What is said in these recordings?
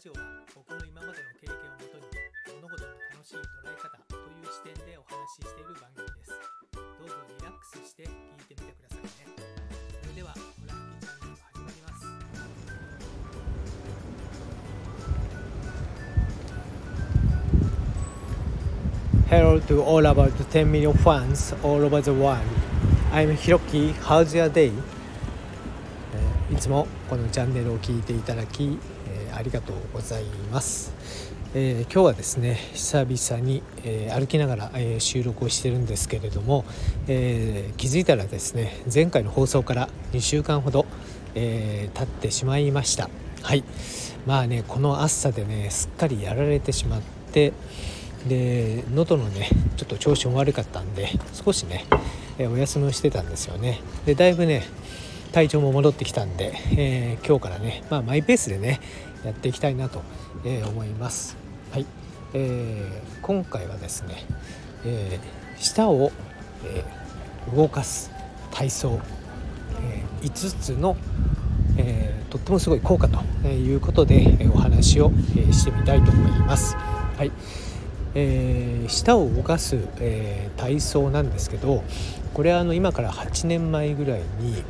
ジオは僕の今までの経験をもとに物事の楽しい捉え方という視点でお話ししている番組です。どうぞリラックスして聞いてみてくださいね。それではホラ吹きチャンネル始まります。Hello to all about 10 million fans all over the world. I'm Hiroki How's your day? いつもこのチャンネルを聞いていただきー、ありがとうございます、えー、今日はですね久々に、えー、歩きながら、え収録をしてるんですけれども、え気づいたらですね前回の放送から2週間ほど、え経ってしまいました。はい。まあねこの暑さでねすっかりやられてしまってで喉のねちょっと調子も悪かったんで少しね、お休みをしてたんですよね。でだいぶね体調も戻ってきたんで、えー、今日からね、まあ、マイペースでねやっていきたいなと、えー、思います。はい、えー、今回はですね、え舌を、え動かす体操、え5つの、えとってもすごい効果ということで、えお話を、えしてみたいと思います。はい。えー、舌を動かす、えー、体操なんですけどこれはあの今から8年前ぐらいに、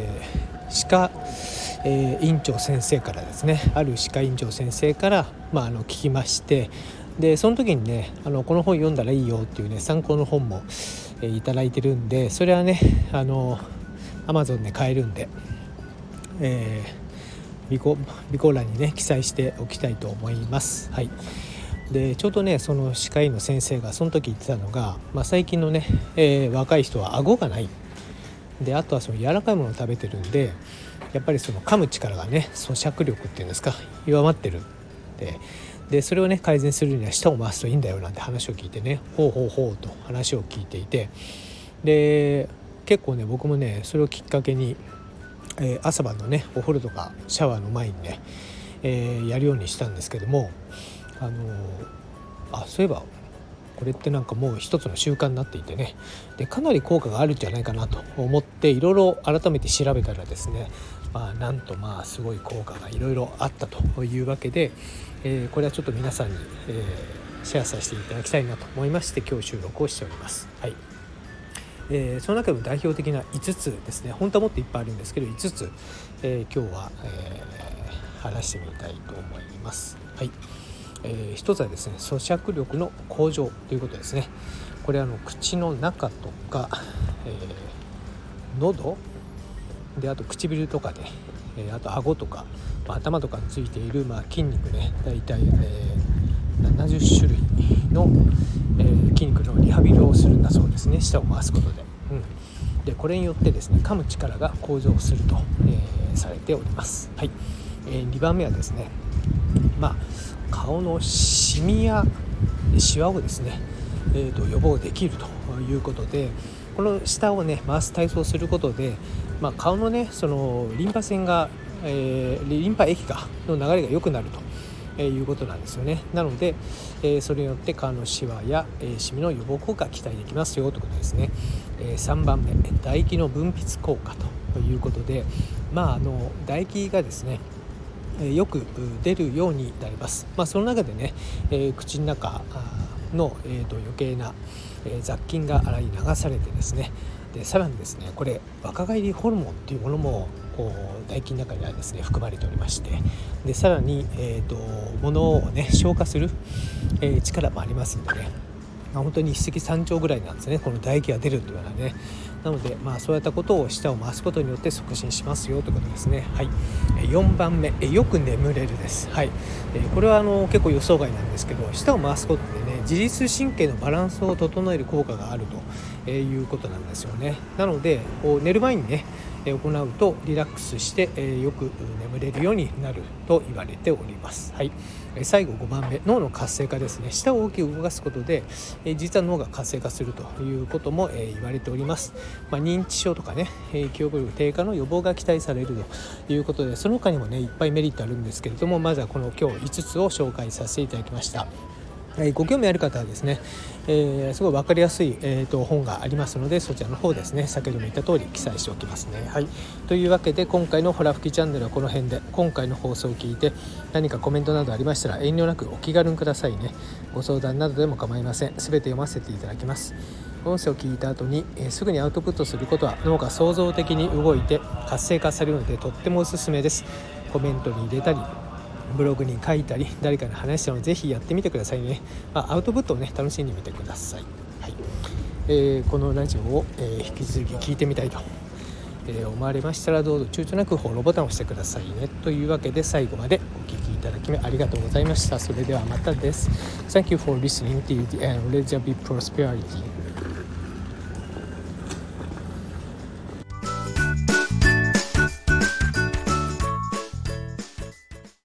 え、歯科、えー、院長先生からですねある歯科院長先生から、まあ、あの聞きましてでその時にねあのこの本読んだらいいよっていうね参考の本も、えー、いただいてるんでそれはねあのアマゾンで買えるんで、えー、備考備考欄にね記載しておきたいと思います。はいでちょうどねその歯科医の先生がその時言ってたのが、まあ、最近のね、えー、若い人は顎がないであとはその柔らかいものを食べてるんでやっぱりその噛む力がね咀嚼力っていうんですか弱まってるででそれをね改善するには舌を回すといいんだよなんて話を聞いてねほうほうほうと話を聞いていてで結構ね僕もねそれをきっかけに、えー、朝晩のねお風呂とかシャワーの前にね、えー、やるようにしたんですけどもあのあそういえばこれってなんかもう一つの習慣になっていてねでかなり効果があるんじゃないかなと思っていろいろ改めて調べたらですね、まあ、なんとまあすごい効果がいろいろあったというわけで、えー、これはちょっと皆さんに、えー、シェアさせていただきたいなと思いまして今日収録をしております。はいえー、その中でも代表的な5つですね本当はもっといっぱいあるんですけど5つ、え今日は、え話してみたいと思います。はいえー、一つはですね咀嚼力の向上ということですねこれあの口の中とか、えー、喉であと唇とかで、えー、あと顎とか、まあ、頭とかについている、まあ、筋肉ね大体、えー、70種類の、えー、筋肉のリハビリをするんだそうですね舌を回すことで。うんでこれによってですね噛む力が向上すると、えー、されております。はい、えー、2番目はですねまあ顔のシミやシワをですね、えーと、予防できるということでこの下をね回す体操をすることで、まあ、顔のねそのリンパ腺が、えー、リンパ液がの流れが良くなると。えいうことなんですよねなので、えー、それによって顔のシワや、えー、シミの予防効果が期待できますよということですね、えー、3番目唾液の分泌効果ということでまああの唾液がですねよく出るようになります。まあ、その中でね、え口の中の、えー、と余計な、え雑菌が洗い流されてですね。でさらにですねこれ若返りホルモンっていうものもこう唾液の中にはですね含まれておりまして。でさらに、えーと、物をね消化する、え、力もありますんでね、本当に一石三鳥ぐらいなんですねこの唾液が出るというのはねなので、まあ、そういったことを舌を回すことによって促進しますよということですね。はい、4番目よく眠れるです。はい、これはあの結構予想外なんですけど舌を回すことでね自律神経のバランスを整える効果があるということなんですよね。なのでこう寝る前にね行うとリラックスしてよく眠れるようになると言われております。はい。最後5番目脳の活性化ですね。舌を大きく動かすことで実は脳が活性化するということも言われております、まあ、認知症とかね記憶力低下の予防が期待されるということでその他にもねいっぱいメリットあるんですけれどもまずはこの今日5つを紹介させていただきました。ご興味ある方はですね、えー、すごい分かりやすい、えーと、本がありますのでそちらの方ですね先ほども言った通り記載しておきますね。はい、というわけで今回のホラ吹きチャンネルはこの辺で今回の放送を聞いて何かコメントなどありましたら遠慮なくお気軽にくださいね。ご相談などでも構いません。全て読ませていただきます。音声を聞いた後に、えー、すぐにアウトプットすることは脳が創造的に動いて活性化されるのでとってもおすすめです。コメントに入れたりブログに書いたり誰かに話したのをぜひやってみてくださいね、まあ、アウトプットをね楽しんでみてください、はい。えー、このラジオを、えー、引き続き聞いてみたいと、え、思われましたらどうぞ躊躇なくフォローボタンを押してくださいね。というわけで最後までお聴きいただきありがとうございました。それではまたです。Thank you for listening to the end. Let there be prosperity.